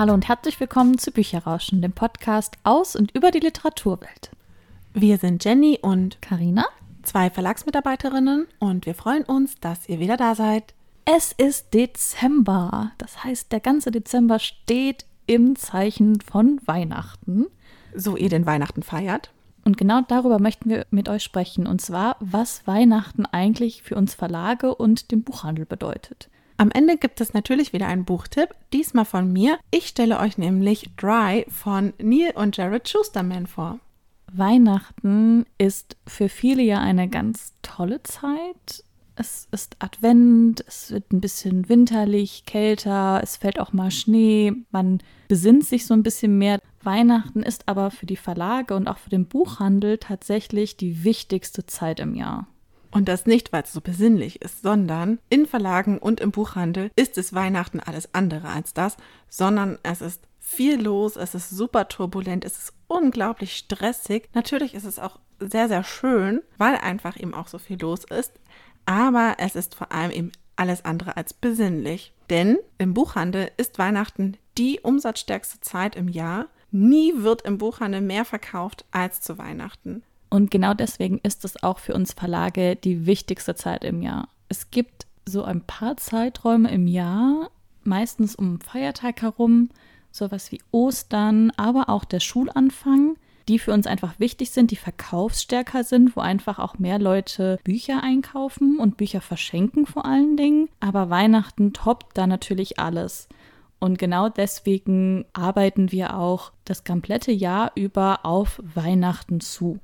Hallo und herzlich willkommen zu Bücherrauschen, dem Podcast aus und über die Literaturwelt. Wir sind Jenny und Karina, zwei Verlagsmitarbeiterinnen und wir freuen uns, dass ihr wieder da seid. Es ist Dezember, das heißt, der ganze Dezember steht im Zeichen von Weihnachten. So ihr den Weihnachten feiert. Und genau darüber möchten wir mit euch sprechen, und zwar, was Weihnachten eigentlich für uns Verlage und den Buchhandel bedeutet. Am Ende gibt es natürlich wieder einen Buchtipp, diesmal von mir. Ich stelle euch nämlich Dry von Neil und Jared Schusterman vor. Weihnachten ist für viele ja eine ganz tolle Zeit. Es ist Advent, es wird ein bisschen winterlich, kälter, es fällt auch mal Schnee, man besinnt sich so ein bisschen mehr. Weihnachten ist aber für die Verlage und auch für den Buchhandel tatsächlich die wichtigste Zeit im Jahr. Und das nicht, weil es so besinnlich ist, sondern in Verlagen und im Buchhandel ist es Weihnachten alles andere als das, sondern es ist viel los, es ist super turbulent, es ist unglaublich stressig. Natürlich ist es auch sehr, sehr schön, weil einfach eben auch so viel los ist, aber es ist vor allem eben alles andere als besinnlich. Denn im Buchhandel ist Weihnachten die umsatzstärkste Zeit im Jahr. Nie wird im Buchhandel mehr verkauft als zu Weihnachten. Und genau deswegen ist es auch für uns Verlage die wichtigste Zeit im Jahr. Es gibt so ein paar Zeiträume im Jahr, meistens um Feiertag herum, sowas wie Ostern, aber auch der Schulanfang, die für uns einfach wichtig sind, die verkaufsstärker sind, wo einfach auch mehr Leute Bücher einkaufen und Bücher verschenken vor allen Dingen. Aber Weihnachten toppt da natürlich alles. Und genau deswegen arbeiten wir auch das komplette Jahr über auf Weihnachten zu.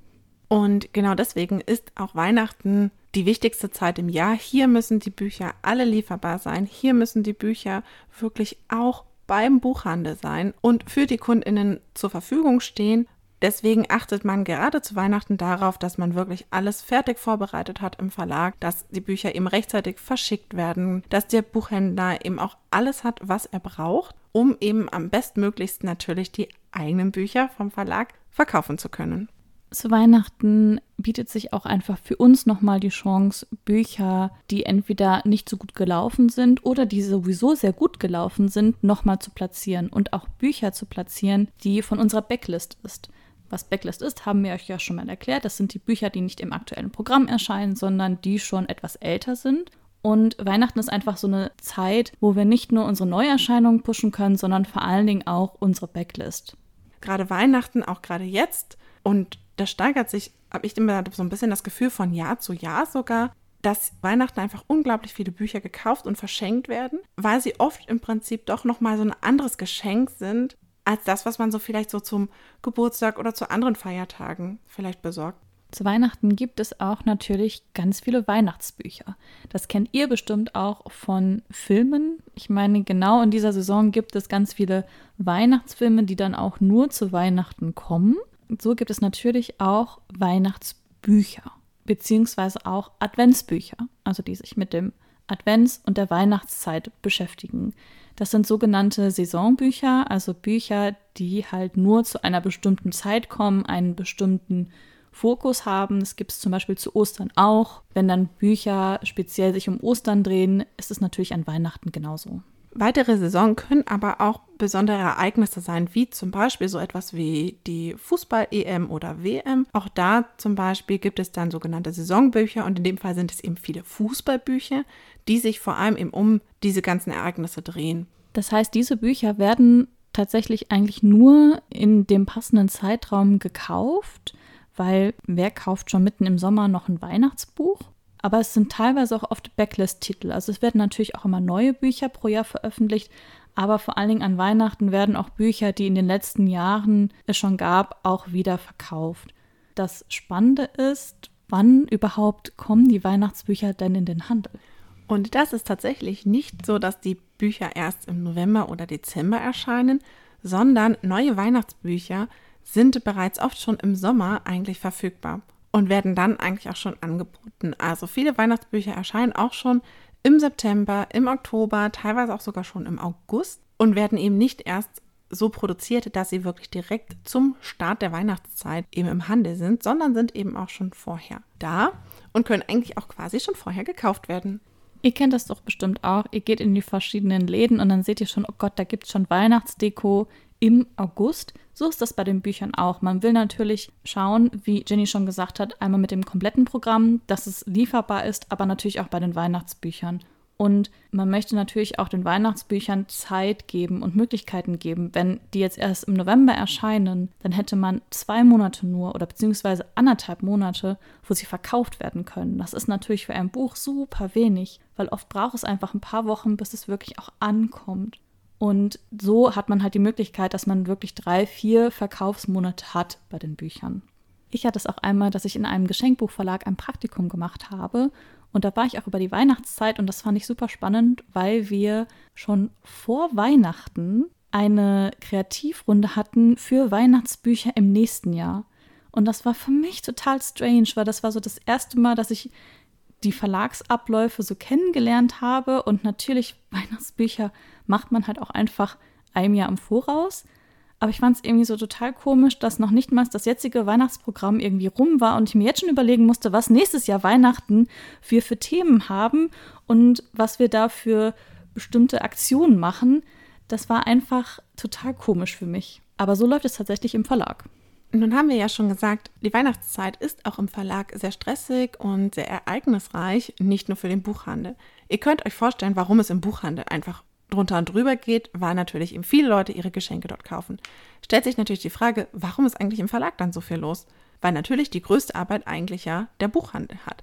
Und genau deswegen ist auch Weihnachten die wichtigste Zeit im Jahr. Hier müssen die Bücher alle lieferbar sein. Hier müssen die Bücher wirklich auch beim Buchhandel sein und für die Kundinnen zur Verfügung stehen. Deswegen achtet man gerade zu Weihnachten darauf, dass man wirklich alles fertig vorbereitet hat im Verlag, dass die Bücher eben rechtzeitig verschickt werden, dass der Buchhändler eben auch alles hat, was er braucht, um eben am bestmöglichsten natürlich die eigenen Bücher vom Verlag verkaufen zu können zu Weihnachten bietet sich auch einfach für uns nochmal die Chance, Bücher, die entweder nicht so gut gelaufen sind oder die sowieso sehr gut gelaufen sind, nochmal zu platzieren und auch Bücher zu platzieren, die von unserer Backlist ist. Was Backlist ist, haben wir euch ja schon mal erklärt. Das sind die Bücher, die nicht im aktuellen Programm erscheinen, sondern die schon etwas älter sind. Und Weihnachten ist einfach so eine Zeit, wo wir nicht nur unsere Neuerscheinungen pushen können, sondern vor allen Dingen auch unsere Backlist. Gerade Weihnachten, auch gerade jetzt und das steigert sich, habe ich immer so ein bisschen das Gefühl von Jahr zu Jahr sogar, dass Weihnachten einfach unglaublich viele Bücher gekauft und verschenkt werden, weil sie oft im Prinzip doch nochmal so ein anderes Geschenk sind, als das, was man so vielleicht so zum Geburtstag oder zu anderen Feiertagen vielleicht besorgt. Zu Weihnachten gibt es auch natürlich ganz viele Weihnachtsbücher. Das kennt ihr bestimmt auch von Filmen. Ich meine, genau in dieser Saison gibt es ganz viele Weihnachtsfilme, die dann auch nur zu Weihnachten kommen so gibt es natürlich auch Weihnachtsbücher, beziehungsweise auch Adventsbücher, also die sich mit dem Advents- und der Weihnachtszeit beschäftigen. Das sind sogenannte Saisonbücher, also Bücher, die halt nur zu einer bestimmten Zeit kommen, einen bestimmten Fokus haben. Das gibt es zum Beispiel zu Ostern auch. Wenn dann Bücher speziell sich um Ostern drehen, ist es natürlich an Weihnachten genauso. Weitere Saison können aber auch besondere Ereignisse sein, wie zum Beispiel so etwas wie die Fußball-EM oder WM. Auch da zum Beispiel gibt es dann sogenannte Saisonbücher und in dem Fall sind es eben viele Fußballbücher, die sich vor allem eben um diese ganzen Ereignisse drehen. Das heißt, diese Bücher werden tatsächlich eigentlich nur in dem passenden Zeitraum gekauft, weil wer kauft schon mitten im Sommer noch ein Weihnachtsbuch? Aber es sind teilweise auch oft Backlist-Titel. Also es werden natürlich auch immer neue Bücher pro Jahr veröffentlicht, aber vor allen Dingen an Weihnachten werden auch Bücher, die in den letzten Jahren es schon gab, auch wieder verkauft. Das Spannende ist, wann überhaupt kommen die Weihnachtsbücher denn in den Handel? Und das ist tatsächlich nicht so, dass die Bücher erst im November oder Dezember erscheinen, sondern neue Weihnachtsbücher sind bereits oft schon im Sommer eigentlich verfügbar und werden dann eigentlich auch schon angeboten. Also viele Weihnachtsbücher erscheinen auch schon im September, im Oktober, teilweise auch sogar schon im August und werden eben nicht erst so produziert, dass sie wirklich direkt zum Start der Weihnachtszeit eben im Handel sind, sondern sind eben auch schon vorher da und können eigentlich auch quasi schon vorher gekauft werden. Ihr kennt das doch bestimmt auch. Ihr geht in die verschiedenen Läden und dann seht ihr schon, oh Gott, da gibt es schon Weihnachtsdeko im August. So ist das bei den Büchern auch. Man will natürlich schauen, wie Jenny schon gesagt hat, einmal mit dem kompletten Programm, dass es lieferbar ist, aber natürlich auch bei den Weihnachtsbüchern. Und man möchte natürlich auch den Weihnachtsbüchern Zeit geben und Möglichkeiten geben. Wenn die jetzt erst im November erscheinen, dann hätte man zwei Monate nur oder beziehungsweise anderthalb Monate, wo sie verkauft werden können. Das ist natürlich für ein Buch super wenig, weil oft braucht es einfach ein paar Wochen, bis es wirklich auch ankommt. Und so hat man halt die Möglichkeit, dass man wirklich drei, vier Verkaufsmonate hat bei den Büchern. Ich hatte es auch einmal, dass ich in einem Geschenkbuchverlag ein Praktikum gemacht habe und da war ich auch über die Weihnachtszeit und das fand ich super spannend, weil wir schon vor Weihnachten eine Kreativrunde hatten für Weihnachtsbücher im nächsten Jahr. Und das war für mich total strange, weil das war so das erste Mal, dass ich die Verlagsabläufe so kennengelernt habe. Und natürlich, Weihnachtsbücher macht man halt auch einfach einem Jahr im Voraus. Aber ich fand es irgendwie so total komisch, dass noch nicht mal das jetzige Weihnachtsprogramm irgendwie rum war und ich mir jetzt schon überlegen musste, was nächstes Jahr Weihnachten wir für Themen haben und was wir da für bestimmte Aktionen machen. Das war einfach total komisch für mich. Aber so läuft es tatsächlich im Verlag. Nun haben wir ja schon gesagt, die Weihnachtszeit ist auch im Verlag sehr stressig und sehr ereignisreich, nicht nur für den Buchhandel. Ihr könnt euch vorstellen, warum es im Buchhandel einfach drunter und drüber geht, weil natürlich eben viele Leute ihre Geschenke dort kaufen. Stellt sich natürlich die Frage, warum ist eigentlich im Verlag dann so viel los? Weil natürlich die größte Arbeit eigentlich ja der Buchhandel hat.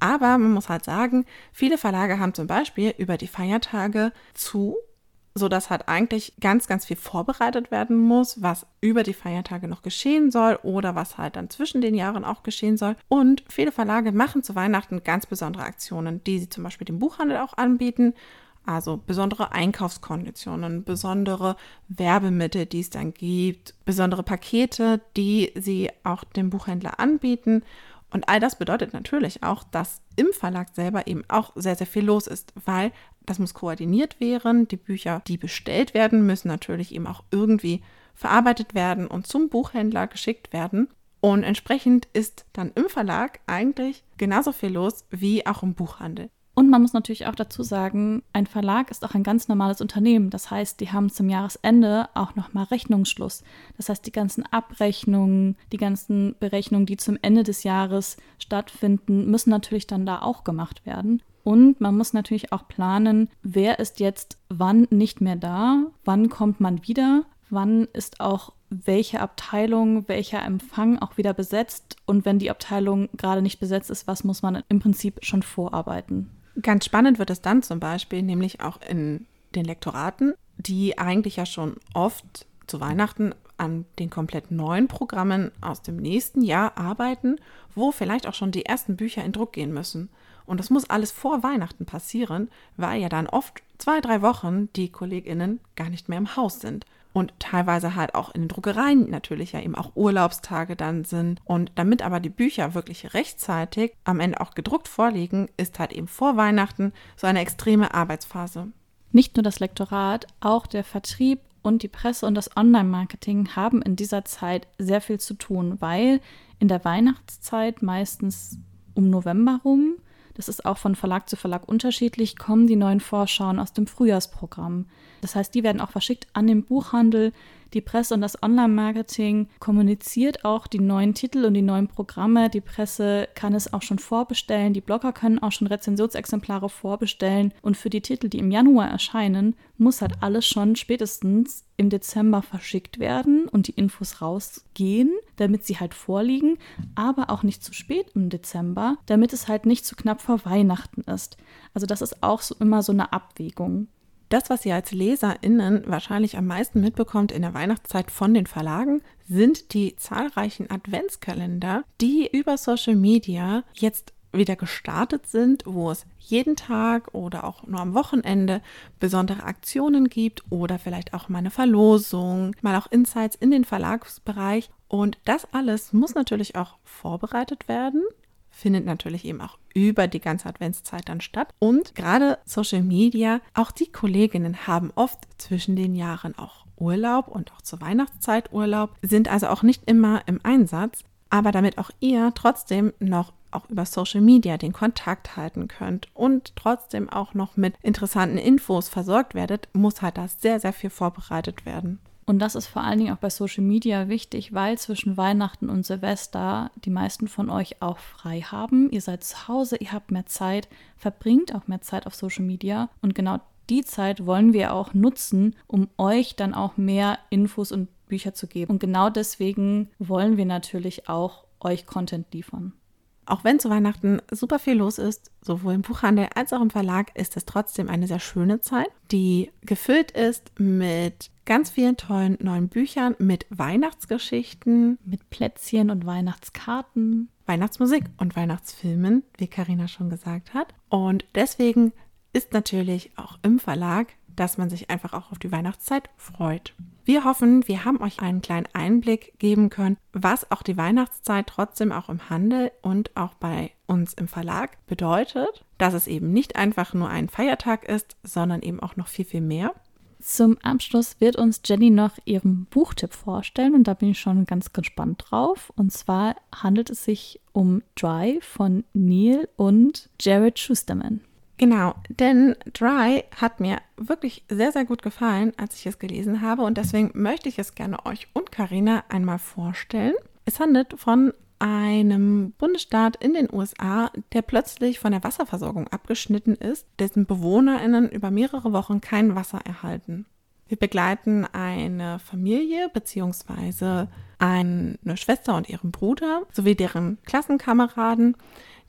Aber man muss halt sagen, viele Verlage haben zum Beispiel über die Feiertage zu, sodass halt eigentlich ganz, ganz viel vorbereitet werden muss, was über die Feiertage noch geschehen soll oder was halt dann zwischen den Jahren auch geschehen soll. Und viele Verlage machen zu Weihnachten ganz besondere Aktionen, die sie zum Beispiel dem Buchhandel auch anbieten also besondere Einkaufskonditionen, besondere Werbemittel, die es dann gibt, besondere Pakete, die sie auch dem Buchhändler anbieten. Und all das bedeutet natürlich auch, dass im Verlag selber eben auch sehr, sehr viel los ist, weil das muss koordiniert werden. Die Bücher, die bestellt werden, müssen natürlich eben auch irgendwie verarbeitet werden und zum Buchhändler geschickt werden. Und entsprechend ist dann im Verlag eigentlich genauso viel los wie auch im Buchhandel. Und man muss natürlich auch dazu sagen, ein Verlag ist auch ein ganz normales Unternehmen. Das heißt, die haben zum Jahresende auch nochmal Rechnungsschluss. Das heißt, die ganzen Abrechnungen, die ganzen Berechnungen, die zum Ende des Jahres stattfinden, müssen natürlich dann da auch gemacht werden. Und man muss natürlich auch planen, wer ist jetzt wann nicht mehr da, wann kommt man wieder, wann ist auch welche Abteilung, welcher Empfang auch wieder besetzt und wenn die Abteilung gerade nicht besetzt ist, was muss man im Prinzip schon vorarbeiten. Ganz spannend wird es dann zum Beispiel, nämlich auch in den Lektoraten, die eigentlich ja schon oft zu Weihnachten an den komplett neuen Programmen aus dem nächsten Jahr arbeiten, wo vielleicht auch schon die ersten Bücher in Druck gehen müssen. Und das muss alles vor Weihnachten passieren, weil ja dann oft zwei, drei Wochen die KollegInnen gar nicht mehr im Haus sind und teilweise halt auch in den Druckereien natürlich ja eben auch Urlaubstage dann sind. Und damit aber die Bücher wirklich rechtzeitig am Ende auch gedruckt vorliegen, ist halt eben vor Weihnachten so eine extreme Arbeitsphase. Nicht nur das Lektorat, auch der Vertrieb und die Presse und das Online-Marketing haben in dieser Zeit sehr viel zu tun, weil in der Weihnachtszeit meistens um November rum das ist auch von Verlag zu Verlag unterschiedlich, kommen die neuen Vorschauen aus dem Frühjahrsprogramm. Das heißt, die werden auch verschickt an den Buchhandel. Die Presse und das Online-Marketing kommuniziert auch die neuen Titel und die neuen Programme. Die Presse kann es auch schon vorbestellen. Die Blogger können auch schon Rezensionsexemplare vorbestellen. Und für die Titel, die im Januar erscheinen, muss halt alles schon spätestens im Dezember verschickt werden und die Infos rausgehen, damit sie halt vorliegen, aber auch nicht zu spät im Dezember, damit es halt nicht zu knapp vor Weihnachten ist. Also das ist auch so immer so eine Abwägung. Das, was ihr als LeserInnen wahrscheinlich am meisten mitbekommt in der Weihnachtszeit von den Verlagen, sind die zahlreichen Adventskalender, die über Social Media jetzt wieder gestartet sind, wo es jeden Tag oder auch nur am Wochenende besondere Aktionen gibt oder vielleicht auch mal eine Verlosung, mal auch Insights in den Verlagsbereich. Und das alles muss natürlich auch vorbereitet werden findet natürlich eben auch über die ganze Adventszeit dann statt. Und gerade Social Media, auch die Kolleginnen haben oft zwischen den Jahren auch Urlaub und auch zur Weihnachtszeit Urlaub, sind also auch nicht immer im Einsatz. Aber damit auch ihr trotzdem noch auch über Social Media den Kontakt halten könnt und trotzdem auch noch mit interessanten Infos versorgt werdet, muss halt das sehr, sehr viel vorbereitet werden. Und das ist vor allen Dingen auch bei Social Media wichtig, weil zwischen Weihnachten und Silvester die meisten von euch auch frei haben. Ihr seid zu Hause, ihr habt mehr Zeit, verbringt auch mehr Zeit auf Social Media. Und genau die Zeit wollen wir auch nutzen, um euch dann auch mehr Infos und Bücher zu geben. Und genau deswegen wollen wir natürlich auch euch Content liefern. Auch wenn zu Weihnachten super viel los ist, sowohl im Buchhandel als auch im Verlag, ist es trotzdem eine sehr schöne Zeit, die gefüllt ist mit ganz vielen tollen neuen Büchern, mit Weihnachtsgeschichten, mit Plätzchen und Weihnachtskarten, Weihnachtsmusik und Weihnachtsfilmen, wie Karina schon gesagt hat. Und deswegen ist natürlich auch im Verlag, dass man sich einfach auch auf die Weihnachtszeit freut. Wir hoffen, wir haben euch einen kleinen Einblick geben können, was auch die Weihnachtszeit trotzdem auch im Handel und auch bei uns im Verlag bedeutet, dass es eben nicht einfach nur ein Feiertag ist, sondern eben auch noch viel, viel mehr. Zum Abschluss wird uns Jenny noch ihren Buchtipp vorstellen und da bin ich schon ganz gespannt drauf. Und zwar handelt es sich um Dry von Neil und Jared Schusterman. Genau, denn Dry hat mir wirklich sehr, sehr gut gefallen, als ich es gelesen habe und deswegen möchte ich es gerne euch und Karina einmal vorstellen. Es handelt von einem Bundesstaat in den USA, der plötzlich von der Wasserversorgung abgeschnitten ist, dessen BewohnerInnen über mehrere Wochen kein Wasser erhalten. Wir begleiten eine Familie bzw. eine Schwester und ihren Bruder sowie deren Klassenkameraden.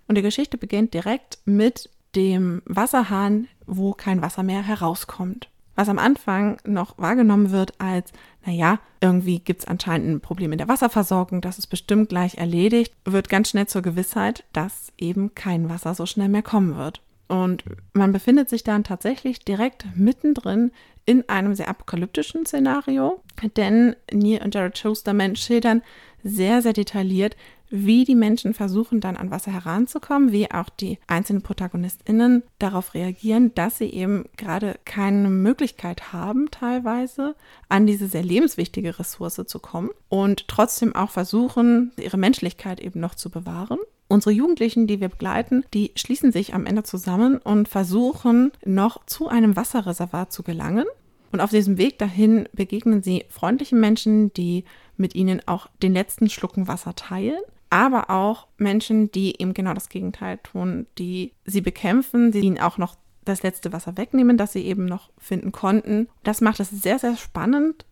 Und die Geschichte beginnt direkt mit dem Wasserhahn, wo kein Wasser mehr herauskommt. Was am Anfang noch wahrgenommen wird als, naja, irgendwie gibt es anscheinend ein Problem in der Wasserversorgung, das ist bestimmt gleich erledigt, wird ganz schnell zur Gewissheit, dass eben kein Wasser so schnell mehr kommen wird. Und man befindet sich dann tatsächlich direkt mittendrin in einem sehr apokalyptischen Szenario, denn Neil und Jared Schusterman schildern sehr, sehr detailliert, wie die Menschen versuchen dann an Wasser heranzukommen, wie auch die einzelnen Protagonistinnen darauf reagieren, dass sie eben gerade keine Möglichkeit haben, teilweise an diese sehr lebenswichtige Ressource zu kommen und trotzdem auch versuchen, ihre Menschlichkeit eben noch zu bewahren. Unsere Jugendlichen, die wir begleiten, die schließen sich am Ende zusammen und versuchen noch zu einem Wasserreservat zu gelangen. Und auf diesem Weg dahin begegnen sie freundlichen Menschen, die mit ihnen auch den letzten Schlucken Wasser teilen aber auch Menschen, die eben genau das Gegenteil tun, die sie bekämpfen, die ihnen auch noch das letzte Wasser wegnehmen, das sie eben noch finden konnten. Das macht es sehr, sehr spannend.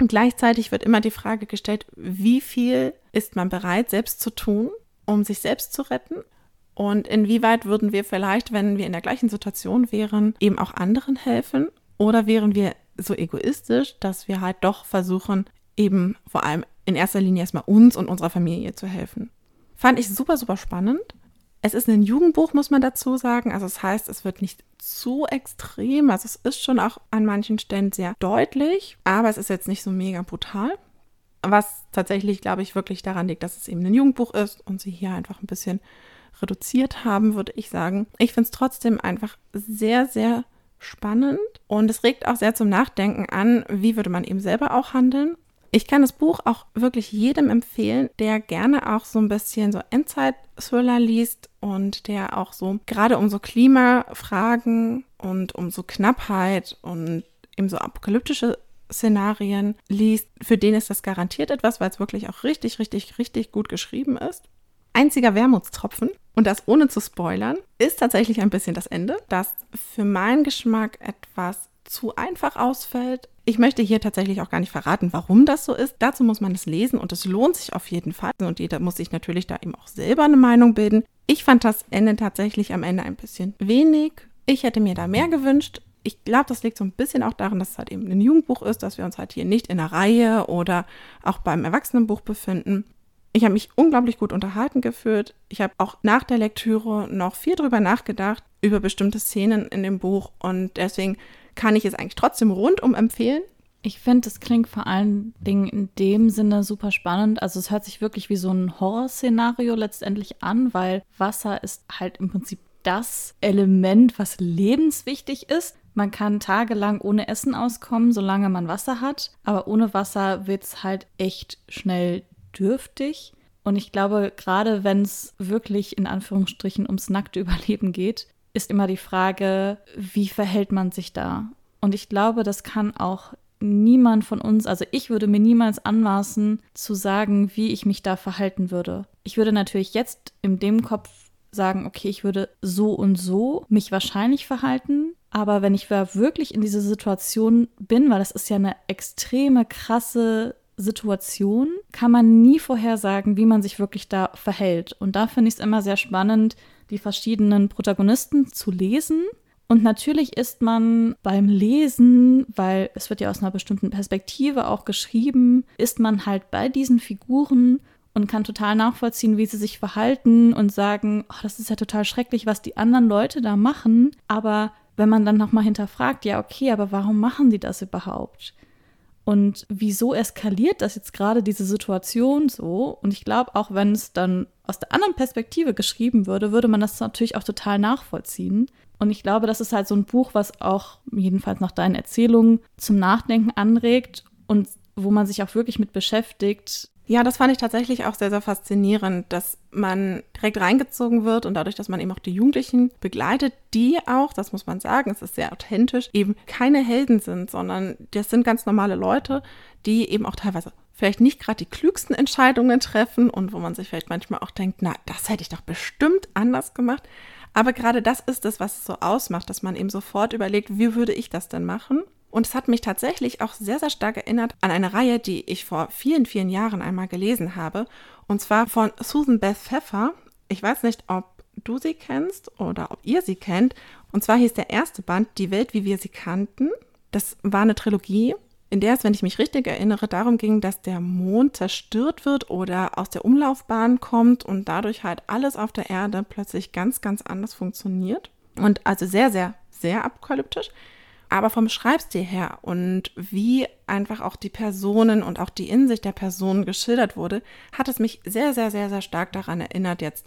Und gleichzeitig wird immer die Frage gestellt, wie viel ist man bereit, selbst zu tun, um sich selbst zu retten? Und inwieweit würden wir vielleicht, wenn wir in der gleichen Situation wären, eben auch anderen helfen? Oder wären wir so egoistisch, dass wir halt doch versuchen, eben vor allem in erster Linie erstmal uns und unserer Familie zu helfen. Fand ich super, super spannend. Es ist ein Jugendbuch, muss man dazu sagen. Also das heißt, es wird nicht zu extrem. Also es ist schon auch an manchen Stellen sehr deutlich, aber es ist jetzt nicht so mega brutal. Was tatsächlich, glaube ich, wirklich daran liegt, dass es eben ein Jugendbuch ist und sie hier einfach ein bisschen reduziert haben, würde ich sagen. Ich finde es trotzdem einfach sehr, sehr spannend und es regt auch sehr zum Nachdenken an, wie würde man eben selber auch handeln. Ich kann das Buch auch wirklich jedem empfehlen, der gerne auch so ein bisschen so Endzeit-Thriller liest und der auch so gerade um so Klimafragen und um so Knappheit und eben so apokalyptische Szenarien liest, für den ist das garantiert etwas, weil es wirklich auch richtig, richtig, richtig gut geschrieben ist. Einziger Wermutstropfen, und das ohne zu spoilern, ist tatsächlich ein bisschen das Ende, das für meinen Geschmack etwas zu einfach ausfällt. Ich möchte hier tatsächlich auch gar nicht verraten, warum das so ist. Dazu muss man es lesen und es lohnt sich auf jeden Fall. Und jeder muss sich natürlich da eben auch selber eine Meinung bilden. Ich fand das Ende tatsächlich am Ende ein bisschen wenig. Ich hätte mir da mehr gewünscht. Ich glaube, das liegt so ein bisschen auch daran, dass es halt eben ein Jugendbuch ist, dass wir uns halt hier nicht in einer Reihe oder auch beim Erwachsenenbuch befinden. Ich habe mich unglaublich gut unterhalten gefühlt. Ich habe auch nach der Lektüre noch viel drüber nachgedacht, über bestimmte Szenen in dem Buch. Und deswegen kann ich es eigentlich trotzdem rundum empfehlen. Ich finde, es klingt vor allen Dingen in dem Sinne super spannend. Also es hört sich wirklich wie so ein Horrorszenario letztendlich an, weil Wasser ist halt im Prinzip das Element, was lebenswichtig ist. Man kann tagelang ohne Essen auskommen, solange man Wasser hat, aber ohne Wasser wird es halt echt schnell dürftig. Und ich glaube, gerade wenn es wirklich in Anführungsstrichen ums nackte Überleben geht, ist immer die Frage, wie verhält man sich da? Und ich glaube, das kann auch niemand von uns, also ich würde mir niemals anmaßen zu sagen, wie ich mich da verhalten würde. Ich würde natürlich jetzt in dem Kopf sagen, okay, ich würde so und so mich wahrscheinlich verhalten, aber wenn ich wirklich in dieser Situation bin, weil das ist ja eine extreme krasse Situation, kann man nie vorhersagen, wie man sich wirklich da verhält. Und da finde ich es immer sehr spannend, die verschiedenen Protagonisten zu lesen und natürlich ist man beim Lesen, weil es wird ja aus einer bestimmten Perspektive auch geschrieben, ist man halt bei diesen Figuren und kann total nachvollziehen, wie sie sich verhalten und sagen, oh, das ist ja total schrecklich, was die anderen Leute da machen. Aber wenn man dann nochmal hinterfragt, ja, okay, aber warum machen die das überhaupt? Und wieso eskaliert das jetzt gerade diese Situation so? Und ich glaube, auch wenn es dann aus der anderen Perspektive geschrieben würde, würde man das natürlich auch total nachvollziehen. Und ich glaube, das ist halt so ein Buch, was auch jedenfalls nach deinen Erzählungen zum Nachdenken anregt und wo man sich auch wirklich mit beschäftigt. Ja, das fand ich tatsächlich auch sehr, sehr faszinierend, dass man direkt reingezogen wird und dadurch, dass man eben auch die Jugendlichen begleitet, die auch, das muss man sagen, es ist sehr authentisch, eben keine Helden sind, sondern das sind ganz normale Leute, die eben auch teilweise vielleicht nicht gerade die klügsten Entscheidungen treffen und wo man sich vielleicht manchmal auch denkt, na, das hätte ich doch bestimmt anders gemacht. Aber gerade das ist es, was es so ausmacht, dass man eben sofort überlegt, wie würde ich das denn machen? Und es hat mich tatsächlich auch sehr, sehr stark erinnert an eine Reihe, die ich vor vielen, vielen Jahren einmal gelesen habe. Und zwar von Susan Beth Pfeffer. Ich weiß nicht, ob du sie kennst oder ob ihr sie kennt. Und zwar hieß der erste Band Die Welt, wie wir sie kannten. Das war eine Trilogie in der es, wenn ich mich richtig erinnere, darum ging, dass der Mond zerstört wird oder aus der Umlaufbahn kommt und dadurch halt alles auf der Erde plötzlich ganz, ganz anders funktioniert. Und also sehr, sehr, sehr apokalyptisch. Aber vom Schreibstil her und wie einfach auch die Personen und auch die Insicht der Personen geschildert wurde, hat es mich sehr, sehr, sehr, sehr stark daran erinnert jetzt,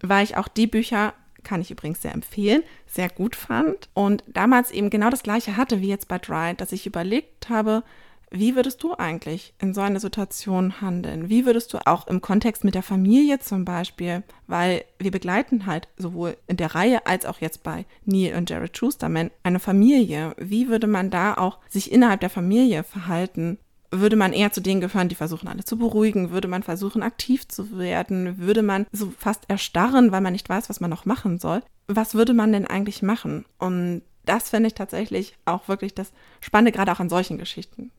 weil ich auch die Bücher kann ich übrigens sehr empfehlen, sehr gut fand und damals eben genau das gleiche hatte wie jetzt bei Dry, dass ich überlegt habe, wie würdest du eigentlich in so einer Situation handeln? Wie würdest du auch im Kontext mit der Familie zum Beispiel, weil wir begleiten halt sowohl in der Reihe als auch jetzt bei Neil und Jared Schusterman eine Familie. Wie würde man da auch sich innerhalb der Familie verhalten? würde man eher zu denen gehören, die versuchen, alle zu beruhigen? Würde man versuchen, aktiv zu werden? Würde man so fast erstarren, weil man nicht weiß, was man noch machen soll? Was würde man denn eigentlich machen? Und das finde ich tatsächlich auch wirklich das Spannende, gerade auch an solchen Geschichten.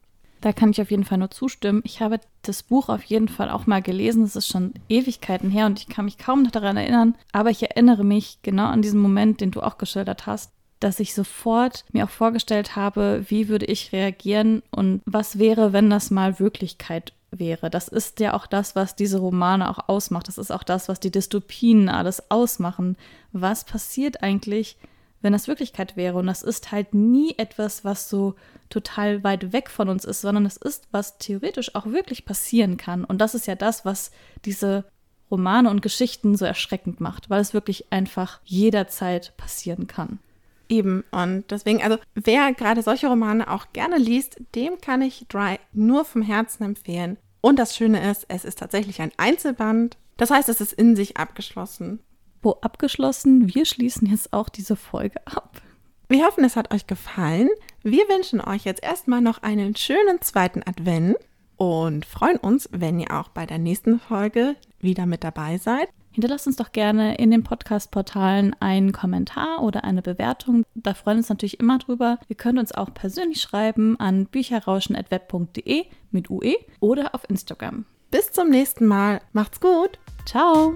Da kann ich auf jeden Fall nur zustimmen. Ich habe das Buch auf jeden Fall auch mal gelesen. Es ist schon Ewigkeiten her und ich kann mich kaum noch daran erinnern. Aber ich erinnere mich genau an diesen Moment, den du auch geschildert hast, dass ich sofort mir auch vorgestellt habe, wie würde ich reagieren und was wäre, wenn das mal Wirklichkeit wäre. Das ist ja auch das, was diese Romane auch ausmacht. Das ist auch das, was die Dystopien alles ausmachen. Was passiert eigentlich, wenn das Wirklichkeit wäre? Und das ist halt nie etwas, was so total weit weg von uns ist, sondern es ist, was theoretisch auch wirklich passieren kann. Und das ist ja das, was diese Romane und Geschichten so erschreckend macht, weil es wirklich einfach jederzeit passieren kann. Eben, und deswegen, also wer gerade solche Romane auch gerne liest, dem kann ich Dry nur vom Herzen empfehlen. Und das Schöne ist, es ist tatsächlich ein Einzelband. Das heißt, es ist in sich abgeschlossen. Wo abgeschlossen? Wir schließen jetzt auch diese Folge ab. Wir hoffen, es hat euch gefallen. Wir wünschen euch jetzt erstmal noch einen schönen zweiten Advent und freuen uns, wenn ihr auch bei der nächsten Folge wieder mit dabei seid. Hinterlasst uns doch gerne in den Podcast-Portalen einen Kommentar oder eine Bewertung. Da freuen wir uns natürlich immer drüber. Ihr könnt uns auch persönlich schreiben an bücherrauschen.web.de mit UE oder auf Instagram. Bis zum nächsten Mal. Macht's gut. Ciao.